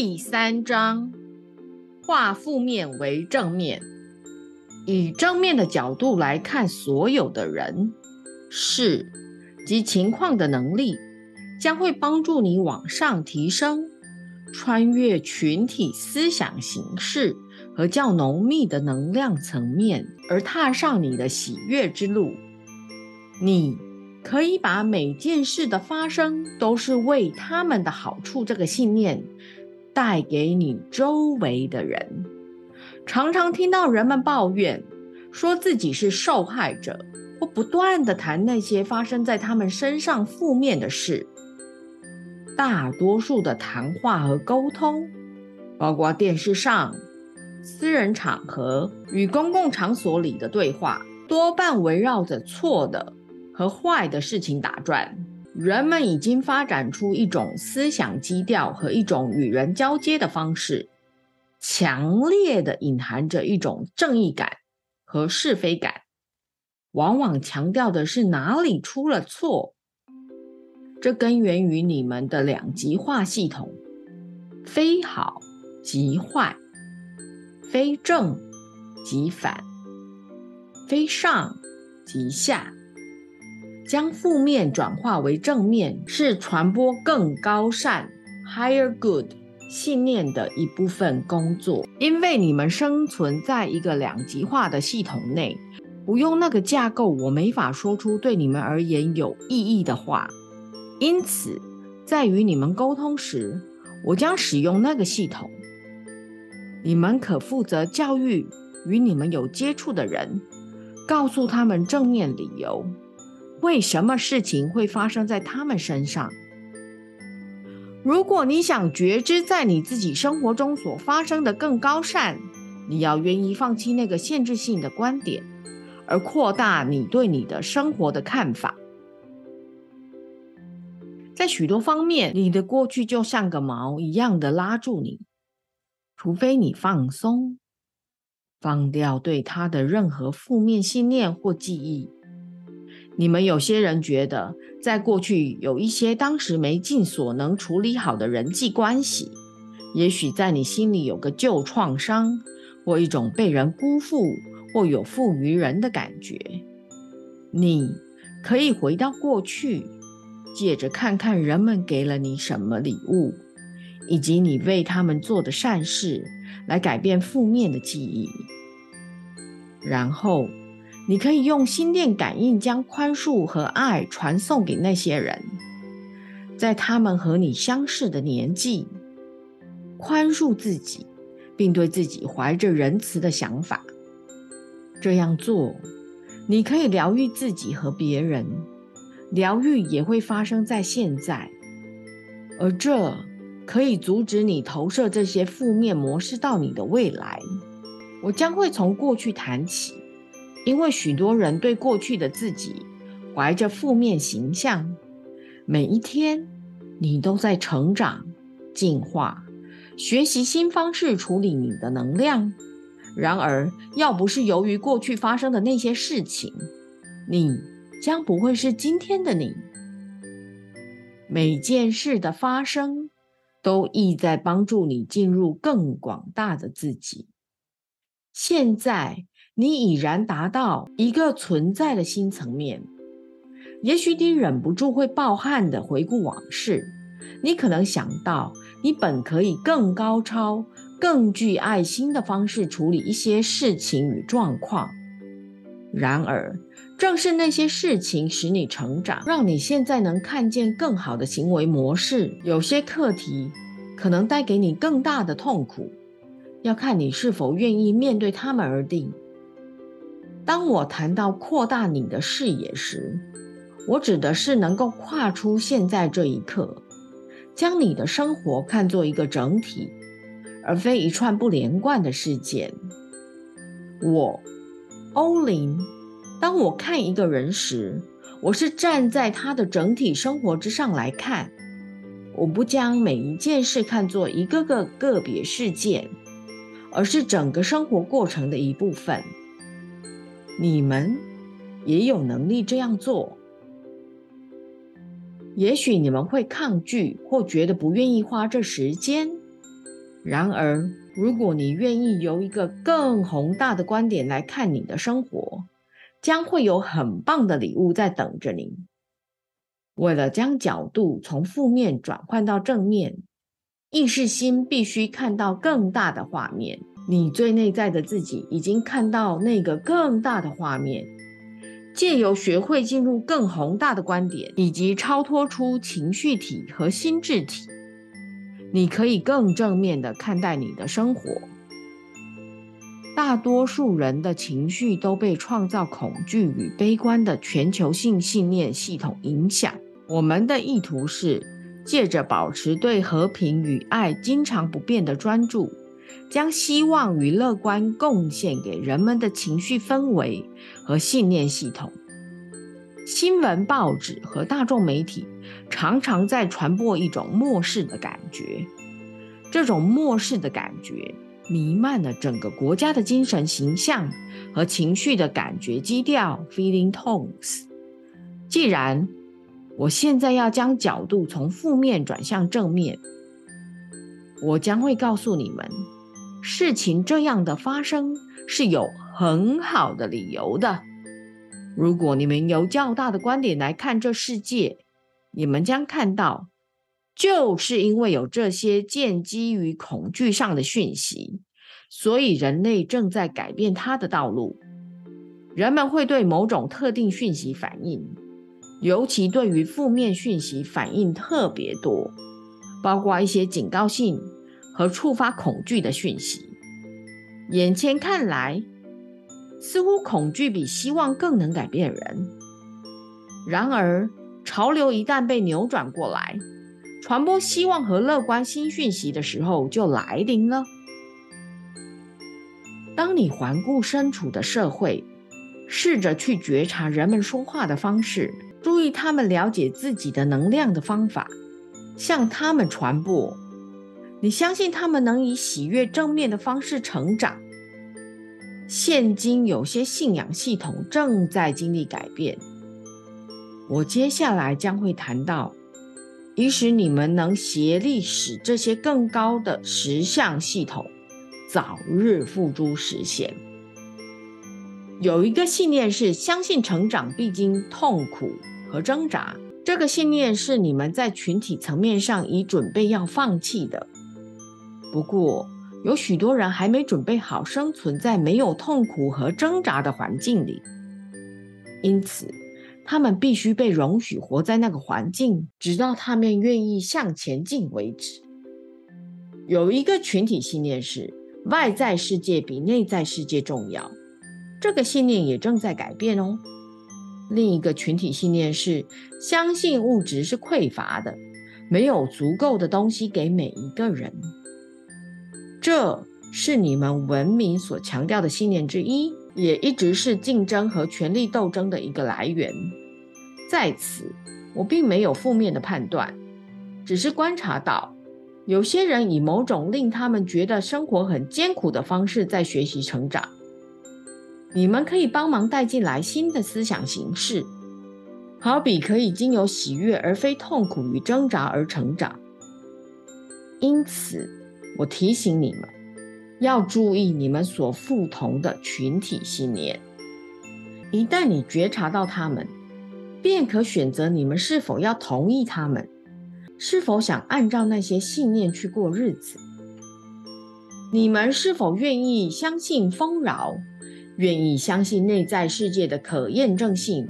第三章，化负面为正面，以正面的角度来看所有的人、事及情况的能力，将会帮助你往上提升，穿越群体思想形式和较浓密的能量层面，而踏上你的喜悦之路。你。可以把每件事的发生都是为他们的好处这个信念带给你周围的人。常常听到人们抱怨，说自己是受害者，或不断的谈那些发生在他们身上负面的事。大多数的谈话和沟通，包括电视上、私人场合与公共场所里的对话，多半围绕着错的。和坏的事情打转，人们已经发展出一种思想基调和一种与人交接的方式，强烈的隐含着一种正义感和是非感，往往强调的是哪里出了错。这根源于你们的两极化系统：非好即坏，非正即反，非上即下。将负面转化为正面，是传播更高善 （higher good） 信念的一部分工作。因为你们生存在一个两极化的系统内，不用那个架构，我没法说出对你们而言有意义的话。因此，在与你们沟通时，我将使用那个系统。你们可负责教育与你们有接触的人，告诉他们正面理由。为什么事情会发生在他们身上？如果你想觉知在你自己生活中所发生的更高善，你要愿意放弃那个限制性的观点，而扩大你对你的生活的看法。在许多方面，你的过去就像个锚一样的拉住你，除非你放松，放掉对他的任何负面信念或记忆。你们有些人觉得，在过去有一些当时没尽所能处理好的人际关系，也许在你心里有个旧创伤，或一种被人辜负或有负于人的感觉。你可以回到过去，借着看看人们给了你什么礼物，以及你为他们做的善事，来改变负面的记忆，然后。你可以用心电感应将宽恕和爱传送给那些人，在他们和你相似的年纪，宽恕自己，并对自己怀着仁慈的想法。这样做，你可以疗愈自己和别人，疗愈也会发生在现在，而这可以阻止你投射这些负面模式到你的未来。我将会从过去谈起。因为许多人对过去的自己怀着负面形象，每一天你都在成长、进化、学习新方式处理你的能量。然而，要不是由于过去发生的那些事情，你将不会是今天的你。每件事的发生都意在帮助你进入更广大的自己。现在。你已然达到一个存在的新层面，也许你忍不住会抱憾地回顾往事。你可能想到，你本可以更高超、更具爱心的方式处理一些事情与状况。然而，正是那些事情使你成长，让你现在能看见更好的行为模式。有些课题可能带给你更大的痛苦，要看你是否愿意面对他们而定。当我谈到扩大你的视野时，我指的是能够跨出现在这一刻，将你的生活看作一个整体，而非一串不连贯的事件。我，欧林，当我看一个人时，我是站在他的整体生活之上来看，我不将每一件事看作一个个个别事件，而是整个生活过程的一部分。你们也有能力这样做。也许你们会抗拒或觉得不愿意花这时间，然而，如果你愿意由一个更宏大的观点来看你的生活，将会有很棒的礼物在等着你。为了将角度从负面转换到正面，意识心必须看到更大的画面。你最内在的自己已经看到那个更大的画面。借由学会进入更宏大的观点，以及超脱出情绪体和心智体，你可以更正面的看待你的生活。大多数人的情绪都被创造恐惧与悲观的全球性信念系统影响。我们的意图是借着保持对和平与爱经常不变的专注，将希望与乐观贡献给人们的情绪氛围和信念系统。新闻报纸和大众媒体常常在传播一种漠视的感觉，这种漠视的感觉弥漫了整个国家的精神形象和情绪的感觉基调 （feeling tones）。既然我现在要将角度从负面转向正面。我将会告诉你们，事情这样的发生是有很好的理由的。如果你们由较大的观点来看这世界，你们将看到，就是因为有这些建基于恐惧上的讯息，所以人类正在改变它的道路。人们会对某种特定讯息反应。尤其对于负面讯息反应特别多，包括一些警告性和触发恐惧的讯息。眼前看来，似乎恐惧比希望更能改变人。然而，潮流一旦被扭转过来，传播希望和乐观新讯息的时候就来临了。当你环顾身处的社会，试着去觉察人们说话的方式。注意他们了解自己的能量的方法，向他们传播。你相信他们能以喜悦正面的方式成长。现今有些信仰系统正在经历改变。我接下来将会谈到，以使你们能协力使这些更高的实相系统早日付诸实现。有一个信念是相信成长必经痛苦和挣扎，这个信念是你们在群体层面上已准备要放弃的。不过，有许多人还没准备好生存在没有痛苦和挣扎的环境里，因此他们必须被容许活在那个环境，直到他们愿意向前进为止。有一个群体信念是外在世界比内在世界重要。这个信念也正在改变哦。另一个群体信念是相信物质是匮乏的，没有足够的东西给每一个人。这是你们文明所强调的信念之一，也一直是竞争和权力斗争的一个来源。在此，我并没有负面的判断，只是观察到有些人以某种令他们觉得生活很艰苦的方式在学习成长。你们可以帮忙带进来新的思想形式，好比可以经由喜悦而非痛苦与挣扎而成长。因此，我提醒你们要注意你们所附同的群体信念。一旦你觉察到他们，便可选择你们是否要同意他们，是否想按照那些信念去过日子。你们是否愿意相信丰饶？愿意相信内在世界的可验证性，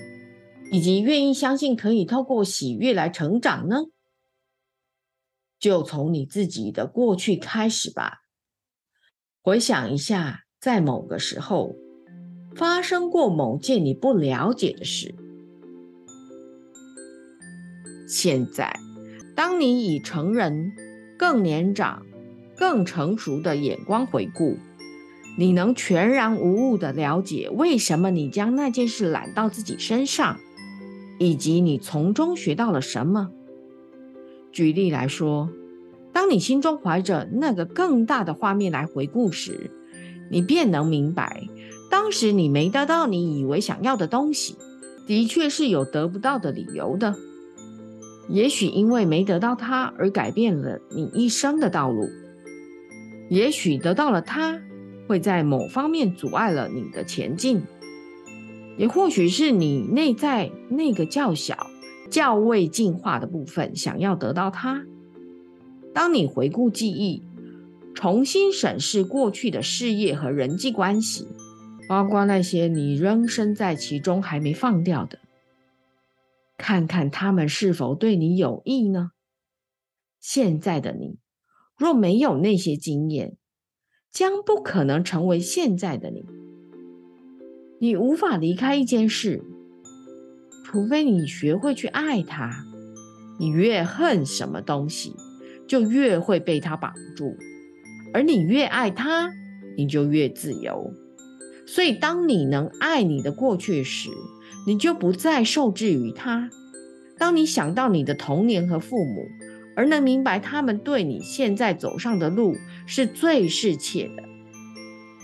以及愿意相信可以透过喜悦来成长呢？就从你自己的过去开始吧。回想一下，在某个时候发生过某件你不了解的事。现在，当你以成人、更年长、更成熟的眼光回顾。你能全然无误的了解为什么你将那件事揽到自己身上，以及你从中学到了什么。举例来说，当你心中怀着那个更大的画面来回顾时，你便能明白，当时你没得到你以为想要的东西，的确是有得不到的理由的。也许因为没得到它而改变了你一生的道路。也许得到了它，会在某方面阻碍了你的前进，也或许是你内在那个较小、较未进化的部分想要得到它。当你回顾记忆，重新审视过去的事业和人际关系，包括那些你仍身在其中还没放掉的，看看他们是否对你有益呢？现在的你，若没有那些经验，将不可能成为现在的你。你无法离开一件事，除非你学会去爱它。你越恨什么东西，就越会被它绑住；而你越爱它，你就越自由。所以，当你能爱你的过去时，你就不再受制于它。当你想到你的童年和父母，而能明白他们对你现在走上的路是最适切的，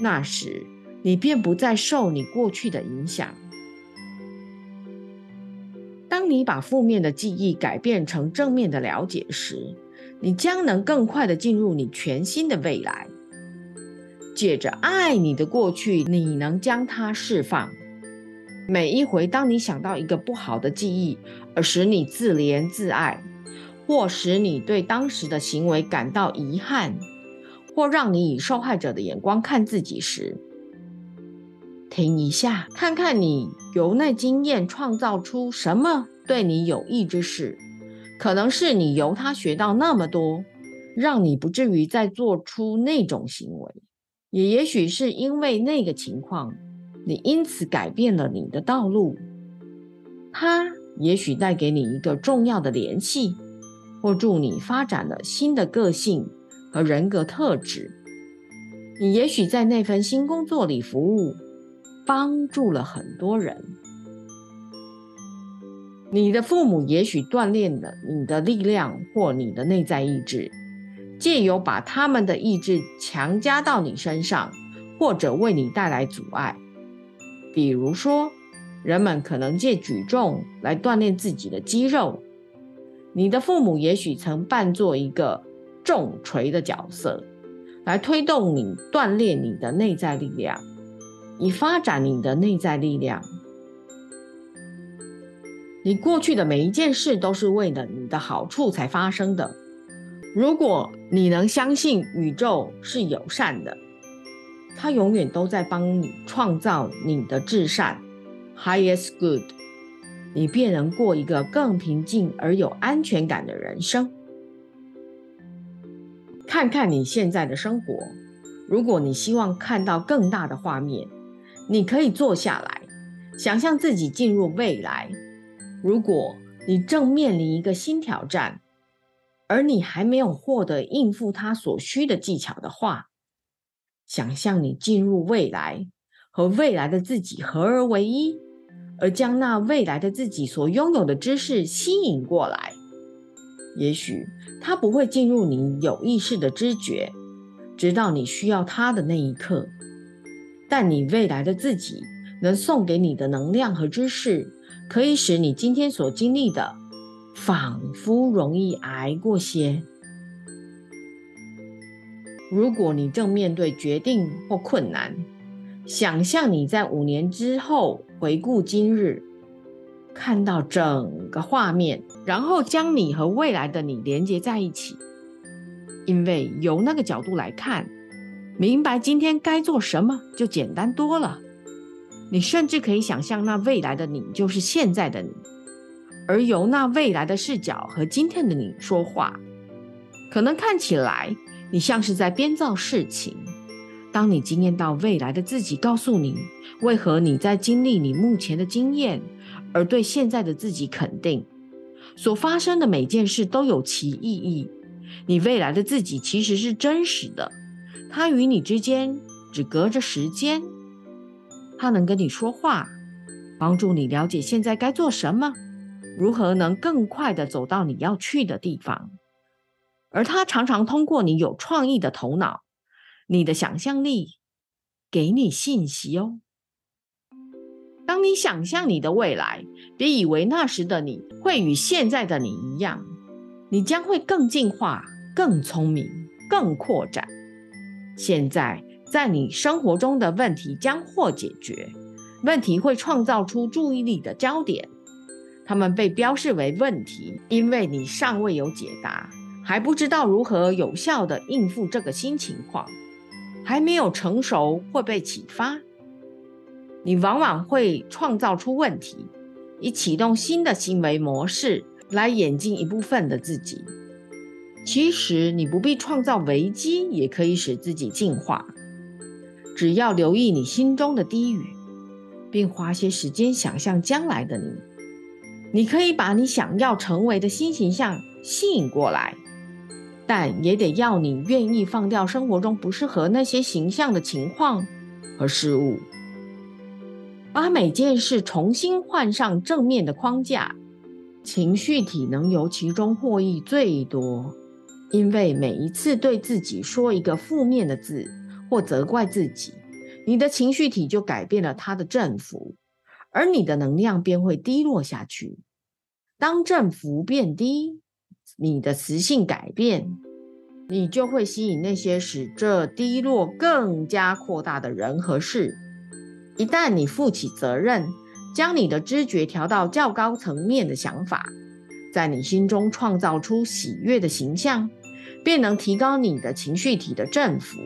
那时你便不再受你过去的影响。当你把负面的记忆改变成正面的了解时，你将能更快的进入你全新的未来。借着爱你的过去，你能将它释放。每一回当你想到一个不好的记忆，而使你自怜自爱。或使你对当时的行为感到遗憾，或让你以受害者的眼光看自己时，停一下，看看你由那经验创造出什么对你有益之事。可能是你由他学到那么多，让你不至于再做出那种行为；也也许是因为那个情况，你因此改变了你的道路。他也许带给你一个重要的联系。或助你发展了新的个性和人格特质，你也许在那份新工作里服务，帮助了很多人。你的父母也许锻炼了你的力量或你的内在意志，借由把他们的意志强加到你身上，或者为你带来阻碍。比如说，人们可能借举重来锻炼自己的肌肉。你的父母也许曾扮作一个重锤的角色，来推动你锻炼你的内在力量，以发展你的内在力量。你过去的每一件事都是为了你的好处才发生的。如果你能相信宇宙是友善的，它永远都在帮你创造你的至善 （highest good）。你便能过一个更平静而有安全感的人生。看看你现在的生活，如果你希望看到更大的画面，你可以坐下来，想象自己进入未来。如果你正面临一个新挑战，而你还没有获得应付它所需的技巧的话，想象你进入未来，和未来的自己合而为一。而将那未来的自己所拥有的知识吸引过来，也许它不会进入你有意识的知觉，直到你需要它的那一刻。但你未来的自己能送给你的能量和知识，可以使你今天所经历的仿佛容易挨过些。如果你正面对决定或困难，想象你在五年之后回顾今日，看到整个画面，然后将你和未来的你连接在一起。因为由那个角度来看，明白今天该做什么就简单多了。你甚至可以想象那未来的你就是现在的你，而由那未来的视角和今天的你说话，可能看起来你像是在编造事情。当你经验到未来的自己告诉你为何你在经历你目前的经验，而对现在的自己肯定，所发生的每件事都有其意义。你未来的自己其实是真实的，它与你之间只隔着时间，他能跟你说话，帮助你了解现在该做什么，如何能更快的走到你要去的地方，而他常常通过你有创意的头脑。你的想象力给你信息哦。当你想象你的未来，别以为那时的你会与现在的你一样，你将会更进化、更聪明、更扩展。现在，在你生活中的问题将或解决，问题会创造出注意力的焦点，它们被标示为问题，因为你尚未有解答，还不知道如何有效地应付这个新情况，还没有成熟或被启发。你往往会创造出问题，以启动新的行为模式来演进一部分的自己。其实你不必创造危机，也可以使自己进化。只要留意你心中的低语，并花些时间想象将来的你，你可以把你想要成为的新形象吸引过来。但也得要你愿意放掉生活中不适合那些形象的情况和事物，把每件事重新换上正面的框架，情绪体能由其中获益最多。因为每一次对自己说一个负面的字或责怪自己，你的情绪体就改变了它的振幅，而你的能量便会低落下去。当振幅变低，你的磁性改变，你就会吸引那些使这低落更加扩大的人和事。一旦你负起责任，将你的知觉调到较高层面的想法，在你心中创造出喜悦的形象。便能提高你的情绪体的振幅。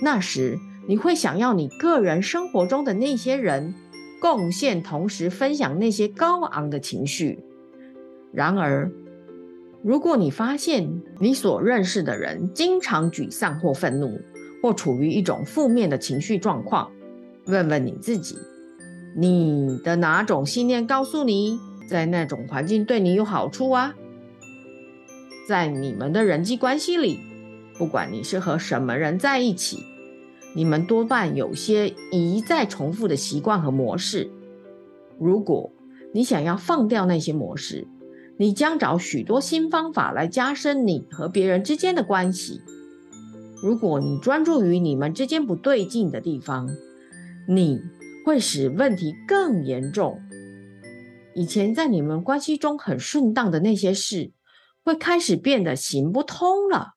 那时，你会想要你个人生活中的那些人贡献，同时分享那些高昂的情绪。然而，如果你发现你所认识的人经常沮丧或愤怒，或处于一种负面的情绪状况，问问你自己：你的哪种信念告诉你，在那种环境对你有好处啊？在你们的人际关系里，不管你是和什么人在一起，你们多半有些一再重复的习惯和模式。如果你想要放掉那些模式，你将找许多新方法来加深你和别人之间的关系。如果你专注于你们之间不对劲的地方，你会使问题更严重。以前在你们关系中很顺当的那些事。会开始变得行不通了。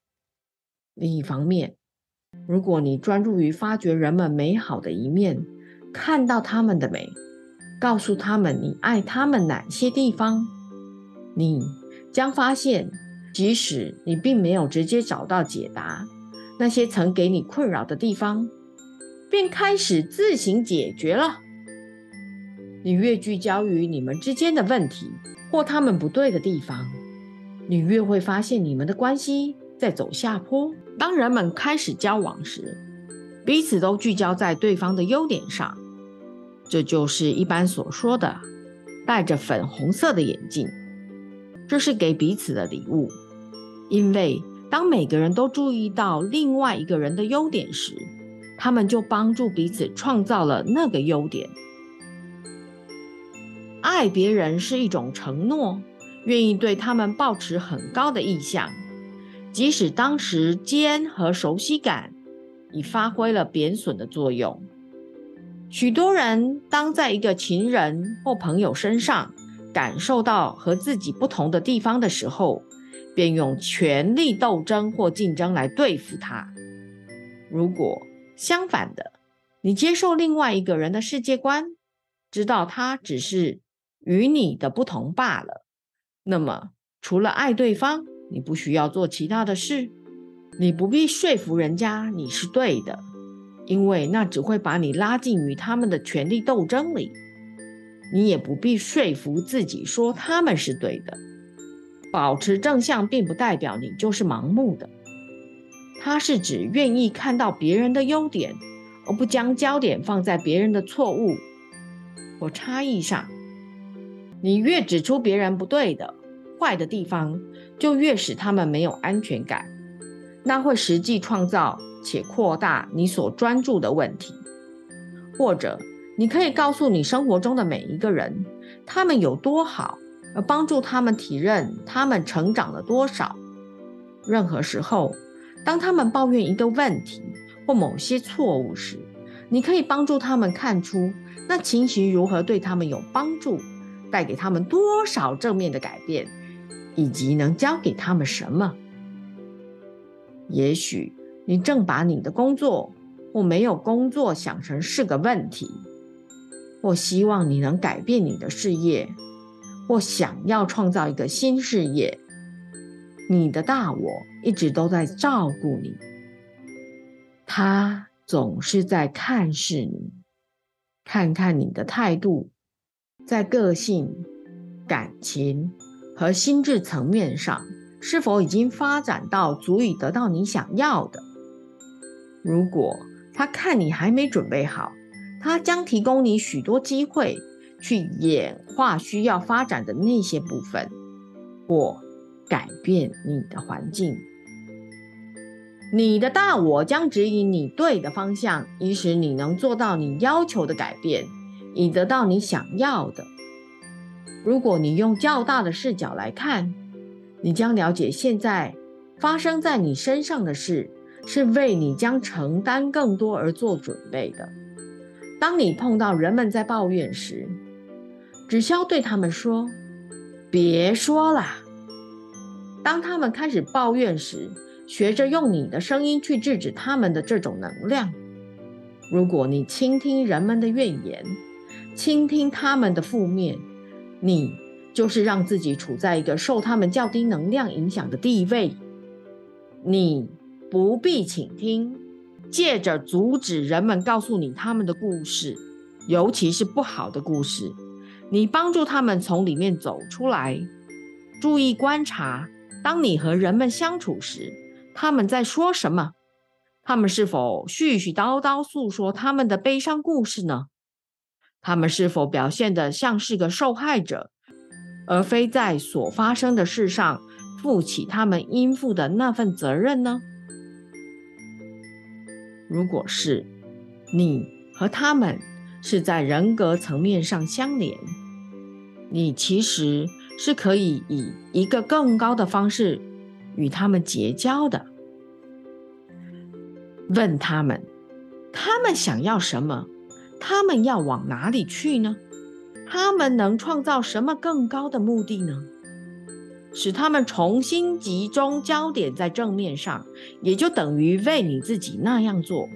另一方面，如果你专注于发掘人们美好的一面，看到他们的美，告诉他们你爱他们哪些地方，你将发现，即使你并没有直接找到解答，那些曾给你困扰的地方，便开始自行解决了。你越聚焦于你们之间的问题或他们不对的地方。你越会发现你们的关系在走下坡。当人们开始交往时，彼此都聚焦在对方的优点上，这就是一般所说的戴着粉红色的眼镜。这是给彼此的礼物，因为当每个人都注意到另外一个人的优点时，他们就帮助彼此创造了那个优点。爱别人是一种承诺。愿意对他们保持很高的意向，即使当时间和熟悉感已发挥了贬损的作用。许多人当在一个情人或朋友身上感受到和自己不同的地方的时候，便用权力斗争或竞争来对付他。如果相反的，你接受另外一个人的世界观，知道他只是与你的不同罢了。那么，除了爱对方，你不需要做其他的事。你不必说服人家你是对的，因为那只会把你拉进与他们的权力斗争里。你也不必说服自己说他们是对的。保持正向，并不代表你就是盲目的。它是指愿意看到别人的优点，而不将焦点放在别人的错误或差异上。你越指出别人不对的、坏的地方，就越使他们没有安全感。那会实际创造且扩大你所专注的问题。或者，你可以告诉你生活中的每一个人，他们有多好，而帮助他们体认他们成长了多少。任何时候，当他们抱怨一个问题或某些错误时，你可以帮助他们看出那情形如何对他们有帮助。带给他们多少正面的改变，以及能教给他们什么？也许你正把你的工作或没有工作想成是个问题，或希望你能改变你的事业，或想要创造一个新事业。你的大我一直都在照顾你，他总是在看视你，看看你的态度，在个性、感情和心智层面上是否已经发展到足以得到你想要的。如果他看你还没准备好，他将提供你许多机会去演化需要发展的那些部分，或。改变你的环境，你的大我将指引你对的方向，以使你能做到你要求的改变，以得到你想要的。如果你用较大的视角来看，你将了解现在发生在你身上的事是为你将承担更多而做准备的。当你碰到人们在抱怨时，只需要对他们说：“别说了。”当他们开始抱怨时，学着用你的声音去制止他们的这种能量。如果你倾听人们的怨言，倾听他们的负面，你就是让自己处在一个受他们较低能量影响的地位。你不必倾听，借着阻止人们告诉你他们的故事，尤其是不好的故事，你帮助他们从里面走出来。注意观察。当你和人们相处时，他们在说什么？他们是否絮絮叨叨诉说他们的悲伤故事呢？他们是否表现得像是个受害者，而非在所发生的事上负起他们应负的那份责任呢？如果是，你和他们是在人格层面上相连，你其实。是可以以一个更高的方式与他们结交的。问他们，他们想要什么？他们要往哪里去呢？他们能创造什么更高的目的呢？使他们重新集中焦点在正面上，也就等于为你自己那样做。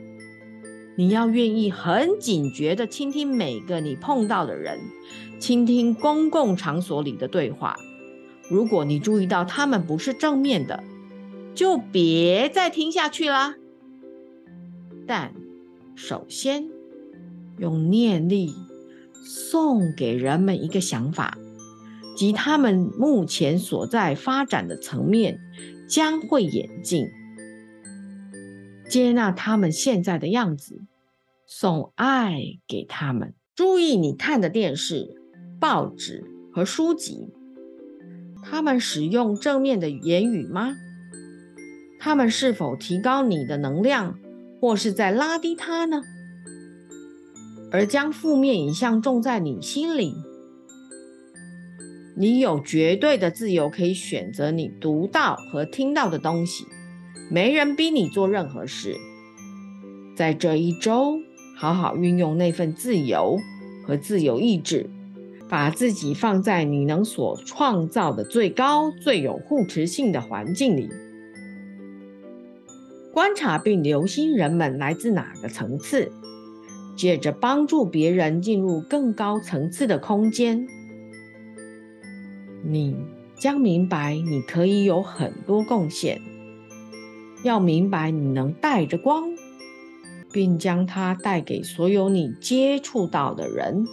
你要愿意很警觉地倾听每个你碰到的人，倾听公共场所里的对话。如果你注意到他们不是正面的，就别再听下去啦。但首先用念力送给人们一个想法，即他们目前所在发展的层面将会演进。接纳他们现在的样子，送爱给他们。注意你看的电视、报纸和书籍，他们使用正面的言语吗？他们是否提高你的能量，或是在拉低它呢？而将负面影像种在你心里，你有绝对的自由，可以选择你读到和听到的东西。没人逼你做任何事，在这一周，好好运用那份自由和自由意志，把自己放在你能所创造的最高、最有护持性的环境里，观察并留心人们来自哪个层次，借着帮助别人进入更高层次的空间，你将明白你可以有很多贡献。要明白，你能带着光，并将它带给所有你接触到的人。